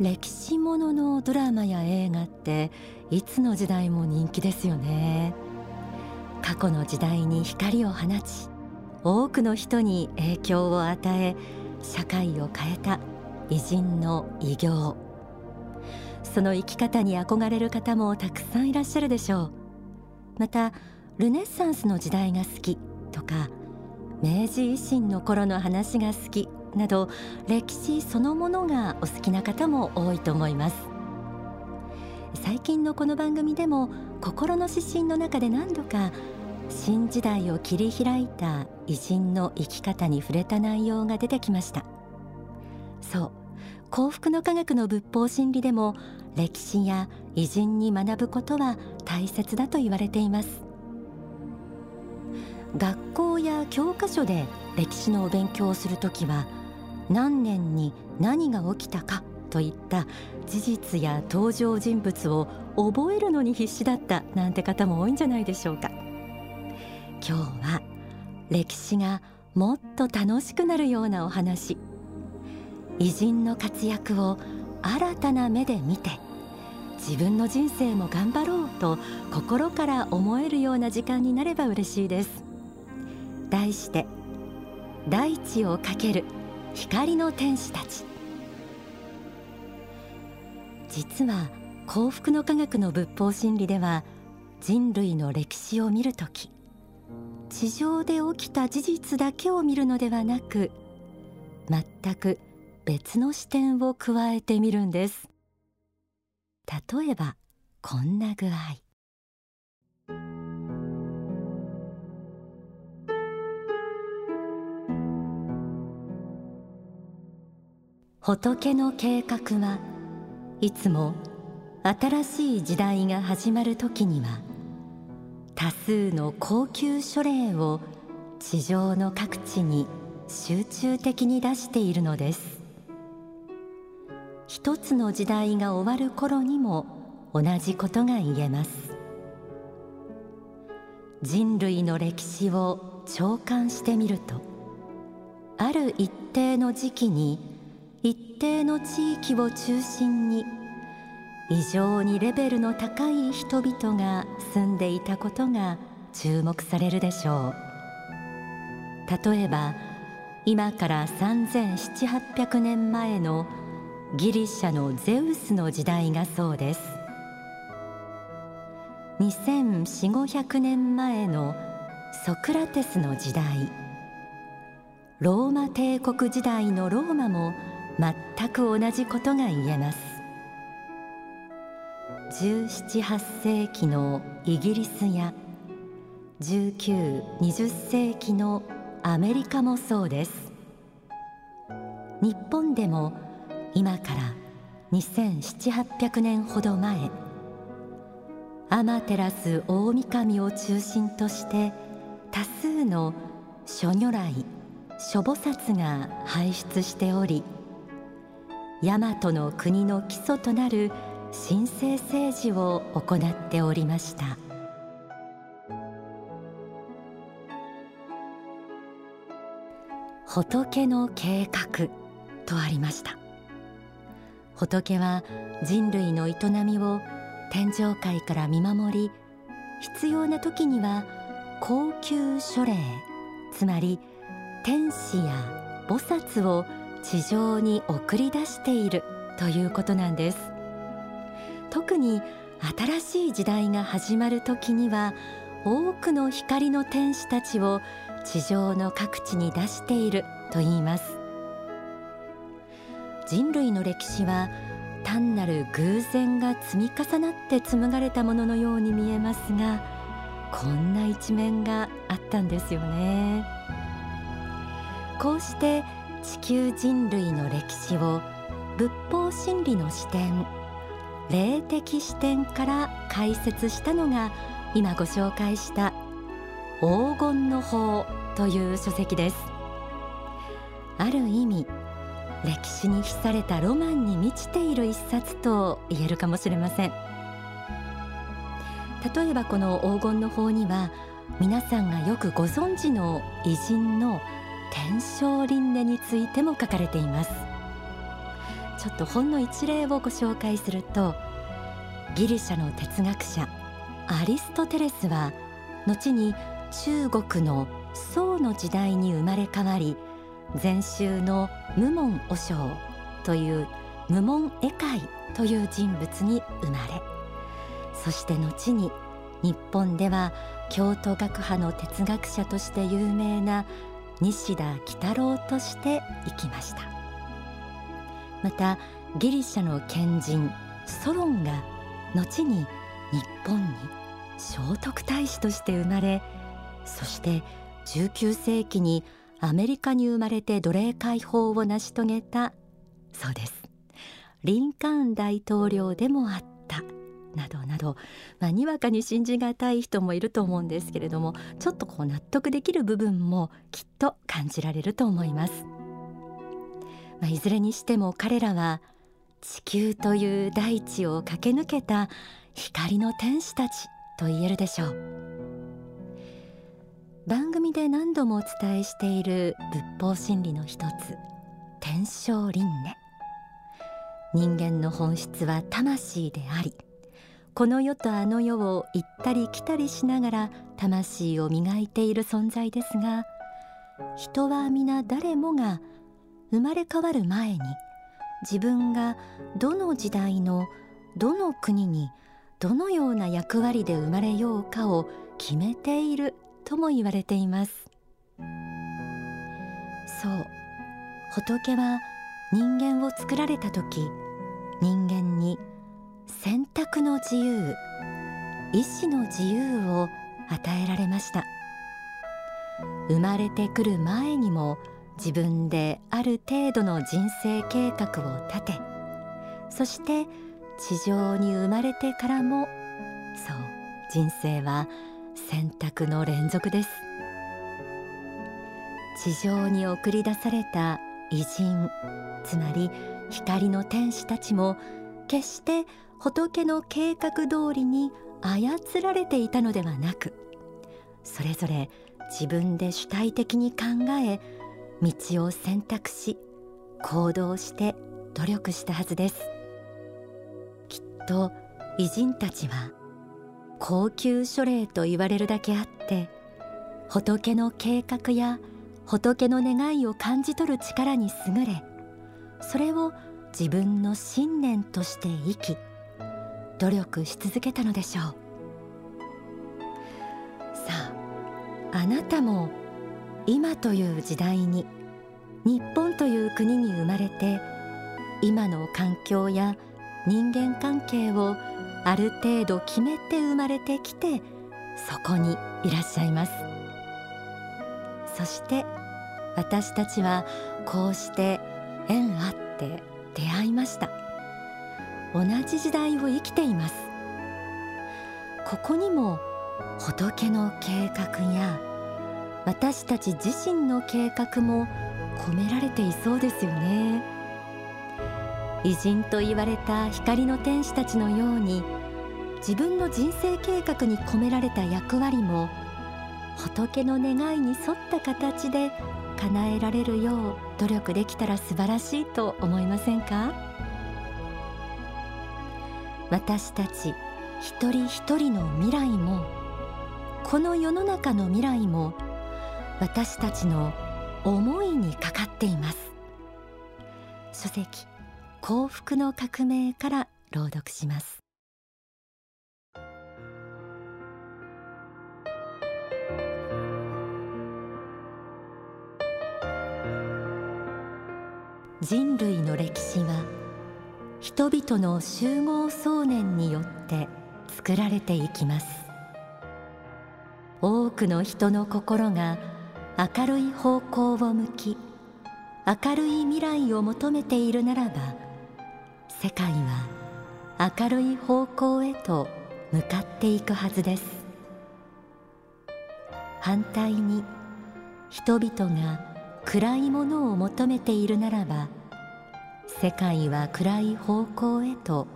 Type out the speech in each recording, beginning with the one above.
歴史もののドラマや映画っていつの時代も人気ですよね。過去の時代に光を放ち多くの人に影響を与え社会を変えた偉人の偉業。その生き方に憧れる方もたくさんいらっしゃるでしょう。またルネッサンスの時代が好きとか明治維新の頃の話が好きなど歴史そのものがお好きな方も多いと思います。最近のこの番組でも心の指針の中で何度か新時代を切り開いた偉人の生き方に触れた内容が出てきました。そう幸福の科学の仏法真理でも歴史や偉人に学ぶことは大切だと言われています。学校や教科書で歴史のお勉強をするときは何年に何が起きたかといった事実や登場人物を覚えるのに必死だったなんて方も多いんじゃないでしょうか。今日は歴史がもっと楽しくなるようなお話。偉人の活躍を新たな目で見て自分の人生も頑張ろうと心から思えるような時間になれば嬉しいです。題して大地をかける。光の天使たち。実は幸福の科学の仏法真理では人類の歴史を見るとき地上で起きた事実だけを見るのではなく全く別の視点を加えてみるんです。例えばこんな具合。仏の計画はいつも新しい時代が始まる時には多数の高級書類を地上の各地に集中的に出しているのです。一つの時代が終わる頃にも同じことが言えます。人類の歴史を長官してみるとある一定の時期に一定の地域を中心に異常にレベルの高い人々が住んでいたことが注目されるでしょう。例えば今から3700800年前のギリシャのゼウスの時代がそうです。2400500年前のソクラテスの時代。ローマ帝国時代のローマも全く同じことが言えます。1718世紀のイギリスや1920世紀のアメリカもそうです。日本でも今から2700800年ほど前天照大神を中心として多数の諸如来諸菩薩が輩出しており大和の国の基礎となる神聖政治を行っておりました。仏の計画とありました。仏は人類の営みを天上界から見守り必要な時には高級書霊つまり天使や菩薩を地上に送り出しているということなんです。特に新しい時代が始まる時には多くの光の天使たちを地上の各地に出していると言います。人類の歴史は単なる偶然が積み重なって紡がれたもののように見えますがこんな一面があったんですよね。こうして地球人類の歴史を仏法真理の視点霊的視点から解説したのが今ご紹介した黄金の法という書籍です。ある意味歴史に秘されたロマンに満ちている一冊と言えるかもしれません。例えばこの黄金の法には皆さんがよくご存知の偉人の天正輪廻についても書かれています。ちょっとほんの一例をご紹介するとギリシャの哲学者アリストテレスは後に中国の宋の時代に生まれ変わり禅宗の無門和尚という無門絵界という人物に生まれそして後に日本では京都学派の哲学者として有名な西田喜太郎として生きました。またギリシャの賢人ソロンが後に日本に聖徳太子として生まれそして19世紀にアメリカに生まれて奴隷解放を成し遂げたそうです。リンカーン大統領でもあった。などなど、まあ、にわかに信じがたい人もいると思うんですけれどもちょっとこう納得できる部分もきっと感じられると思います、まあ、いずれにしても彼らは地球という大地を駆け抜けた光の天使たちと言えるでしょう。番組で何度もお伝えしている仏法真理の一つ天正輪廻。人間の本質は魂でありこの世とあの世を行ったり来たりしながら魂を磨いている存在ですが人は皆誰もが生まれ変わる前に自分がどの時代のどの国にどのような役割で生まれようかを決めているとも言われています。そう。仏は人間を作られた時人間に選択の自由。意志の自由を与えられました。生まれてくる前にも自分である程度の人生計画を立てそして地上に生まれてからもそう人生は選択の連続です。地上に送り出された偉人つまり光の天使たちも決して仏の計画通りに操られていたのではなくそれぞれ自分で主体的に考え道を選択し行動して努力したはずです。きっと偉人たちは高級書霊と言われるだけあって仏の計画や仏の願いを感じ取る力に優れそれを自分の信念として生き努力し続けたのでしょう。さああなたも今という時代に日本という国に生まれて今の環境や人間関係をある程度決めて生まれてきてそこにいらっしゃいます。そして私たちはこうして縁あって出会いました。同じ時代を生きています。ここにも仏の計画や私たち自身の計画も込められていそうですよね。偉人と言われた光の天使たちのように自分の人生計画に込められた役割も仏の願いに沿った形で叶えられるよう努力できたら素晴らしいと思いませんか？私たち一人一人の未来もこの世の中の未来も私たちの思いにかかっています。書籍幸福の革命から朗読します。人類の歴史は人々の集合想念によって作られていきます。多くの人の心が明るい方向を向き明るい未来を求めているならば世界は明るい方向へと向かっていくはずです。反対に人々が暗いものを求めているならば世界は暗い方向へと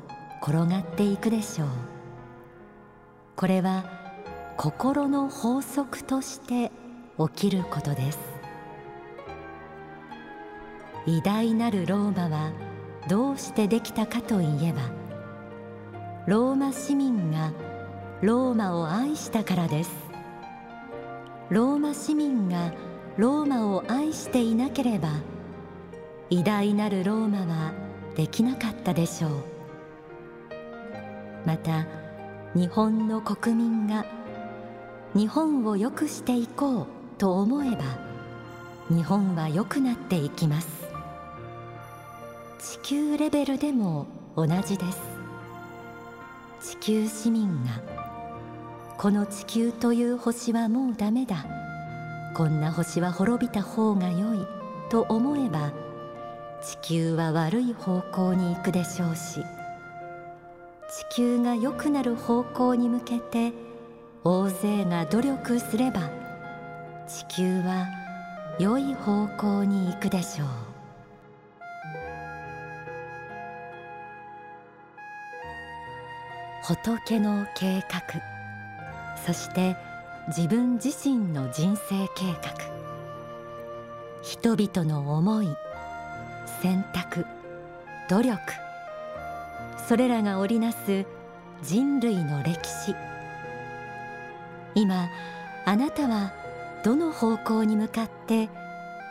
転がっていくでしょう。これは心の法則として起きることです。偉大なるローマはどうしてできたかといえばローマ市民がローマを愛したからです。ローマ市民がローマを愛していなければ偉大なるローマはできなかったでしょう。また日本の国民が日本を良くしていこうと思えば日本は良くなっていきます。地球レベルでも同じです。地球市民がこの地球という星はもうダメだ。こんな星は滅びた方が良いと思えば地球は悪い方向に行くでしょうし地球が良くなる方向に向けて大勢が努力すれば地球は良い方向に行くでしょう。仏の計画そして自分自身の人生計画。人々の思い選択努力。それらが織りなす人類の歴史。今あなたはどの方向に向かって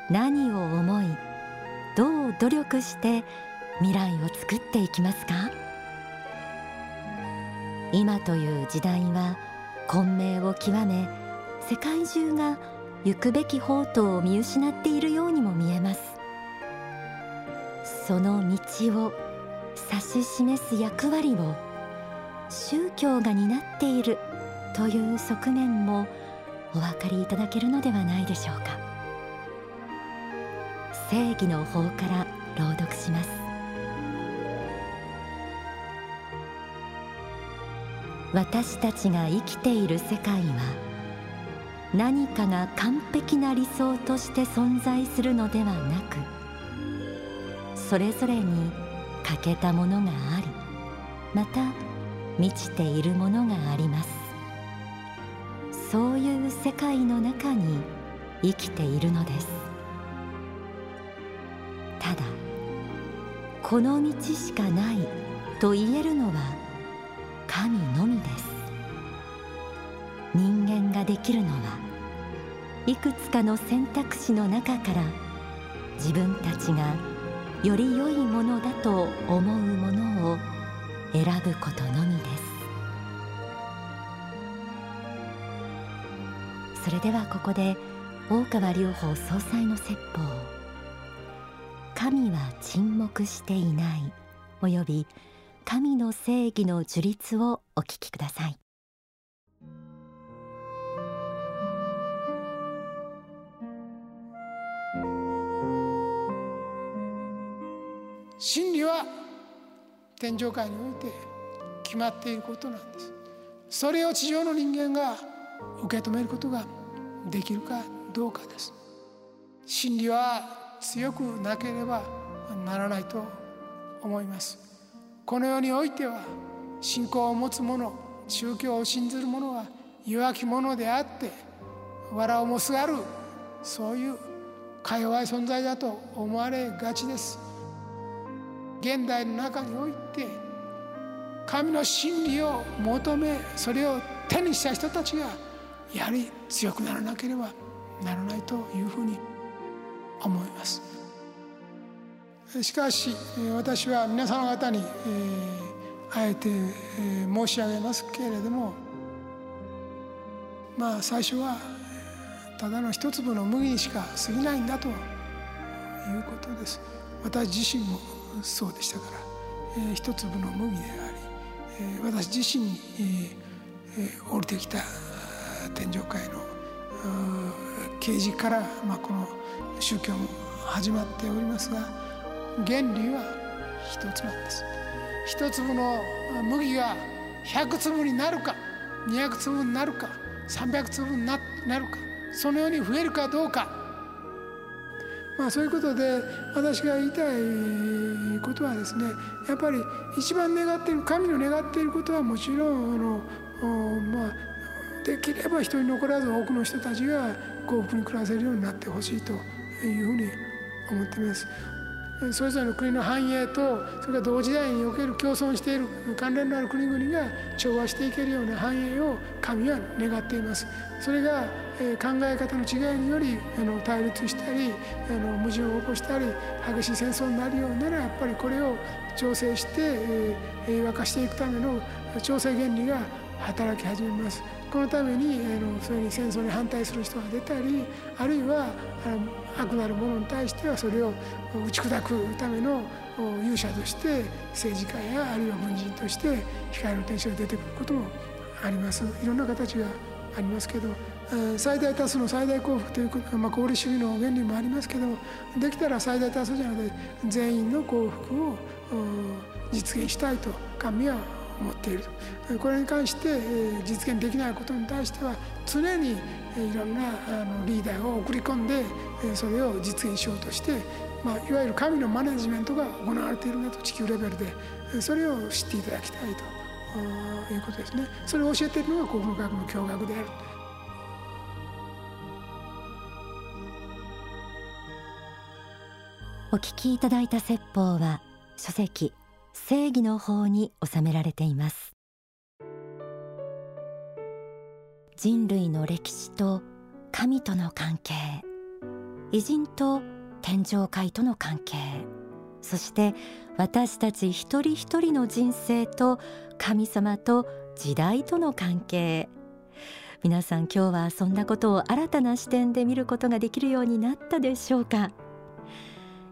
何を思いどう努力して未来を作っていきますか？今という時代は混迷を極め世界中が行くべき方途を見失っているようにも見えます。その道を指し示す役割を宗教が担っているという側面もお分かりいただけるのではないでしょうか。正義の法から朗読します。私たちが生きている世界は何かが完璧な理想として存在するのではなくそれぞれに欠けたものがありまた満ちているものがあります。そういう世界の中に生きているのです。ただこの道しかないと言えるのは神のみです。人間ができるのはいくつかの選択肢の中から自分たちがより良いものだと思うものを選ぶことのみです。それではここで大川隆法総裁の説法。神は沈黙していないおよび神の正義の樹立をお聞きください。真理は天上界において決まっていることなんです。それを地上の人間が受け止めることができるかどうかです。真理は強くなければならないと思います。この世においては信仰を持つ者宗教を信ずる者は弱き者であって藁をもすがるそういうか弱い存在だと思われがちです。現代の中において神の真理を求めそれを手にした人たちがやはり強くならなければならないというふうに思います。しかし私は皆様方に、えー、あえて、えー、申し上げますけれどもまあ最初はただの一粒の麦にしか過ぎないんだということです。私自身もそうでしたから、えー、一粒の麦であり、えー、私自身に、えー、降りてきた天上界の啓示から、まあ、この宗教も始まっておりますが原理は一つなんです。一粒の麦が100粒になるか200粒になるか300粒になるかそのように増えるかどうか。まあそういうことで私が言いたいことはですねやっぱり一番願っている神の願っていることはもちろんあのまあできれば人に残らず多くの人たちが幸福に暮らせるようになってほしいというふうに思っています。それぞれの国の繁栄とそれから同時代における共存している関連のある国々が調和していけるような繁栄を神は願っています。それが考え方の違いにより対立したり矛盾を起こしたり激しい戦争になるようならやっぱりこれを調整して平和化していくための調整原理が働き始めます。このためにあのそれに戦争に反対する人が出たりあるいはあの悪なる者に対してはそれを打ち砕くための勇者として政治家やあるいは軍人として光の天使が出てくることもあります。いろんな形がありますけど最大多数の最大幸福という、まあ、功利主義の原理もありますけどできたら最大多数じゃなくて全員の幸福を実現したいと神は思っているこれに関して実現できないことに対しては常にいろんなリーダーを送り込んでそれを実現しようとして、まあ、いわゆる神のマネジメントが行われているなと地球レベルで。それを知っていただきたいということですね。それを教えているのが国語学の教学である。お聞きいただいた説法は書籍正義の法に収められています。人類の歴史と神との関係偉人と天上界との関係そして私たち一人一人の人生と神様と時代との関係。皆さん今日はそんなことを新たな視点で見ることができるようになったでしょうか？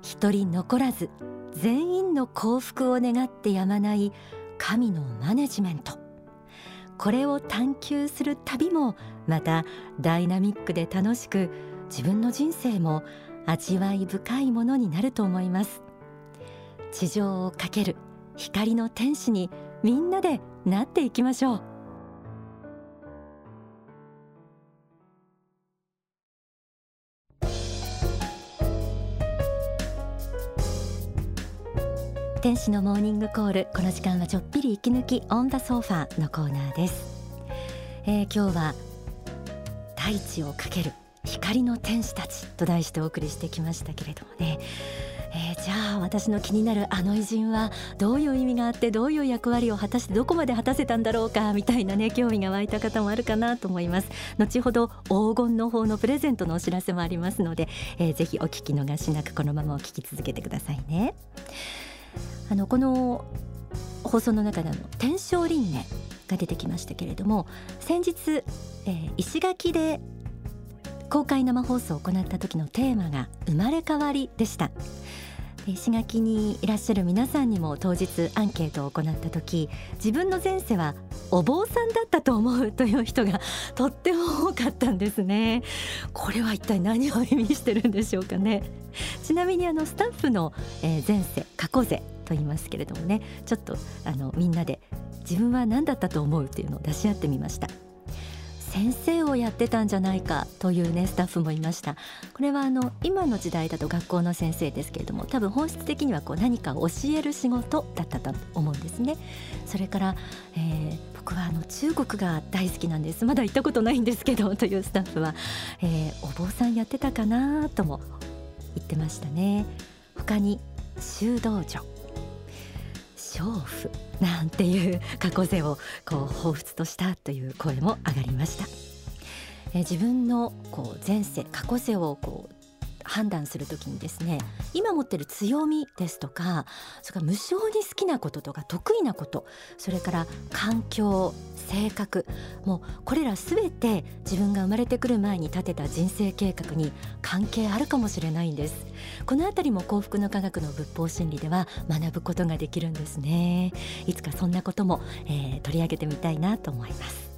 一人残らず全員の幸福を願ってやまない神のマネジメント。これを探求する旅もまたダイナミックで楽しく自分の人生も味わい深いものになると思います。地上をかける光の天使にみんなでなっていきましょう。天使のモーニングコール。この時間はちょっぴり息抜きオンダソファーのコーナーです、えー、今日は大地をかける光の天使たちと題してお送りしてきましたけれどもね。えー、じゃあ私の気になるあの偉人はどういう意味があってどういう役割を果たしてどこまで果たせたんだろうかみたいなね興味が湧いた方もあるかなと思います。後ほど黄金の方のプレゼントのお知らせもありますので、えー、ぜひお聞き逃しなくこのままお聞き続けてくださいね。あのこの放送の中での天正輪廻が出てきましたけれども先日、えー、石垣で公開生放送を行った時のテーマが生まれ変わりでした。石垣にいらっしゃる皆さんにも当日アンケートを行った時自分の前世はお坊さんだったと思うという人が とっても多かったんですね。これは一体何を意味してるんでしょうかね。ちなみにあのスタッフの、前世過去世と言いますけれどもねちょっとあのみんなで自分は何だったと思うっていうのを出し合ってみました。先生をやってたんじゃないかというねスタッフもいました。これはあの今の時代だと学校の先生ですけれども多分本質的にはこう何かを教える仕事だったと思うんですね。それから、えー、僕はあの中国が大好きなんです。まだ行ったことないんですけどというスタッフは、えー、お坊さんやってたかなとも言ってましたね。他に修道女。娼婦なんていう過去世をこう彷彿としたという声も上がりました。え自分のこう前世過去世をこう判断するときにですね今持ってる強みですとかそれから無償に好きなこととか得意なことそれから環境性格もうこれらすべて自分が生まれてくる前に立てた人生計画に関係あるかもしれないんです。このあたりも幸福の科学の仏法真理では学ぶことができるんですね。いつかそんなことも、えー、取り上げてみたいなと思います。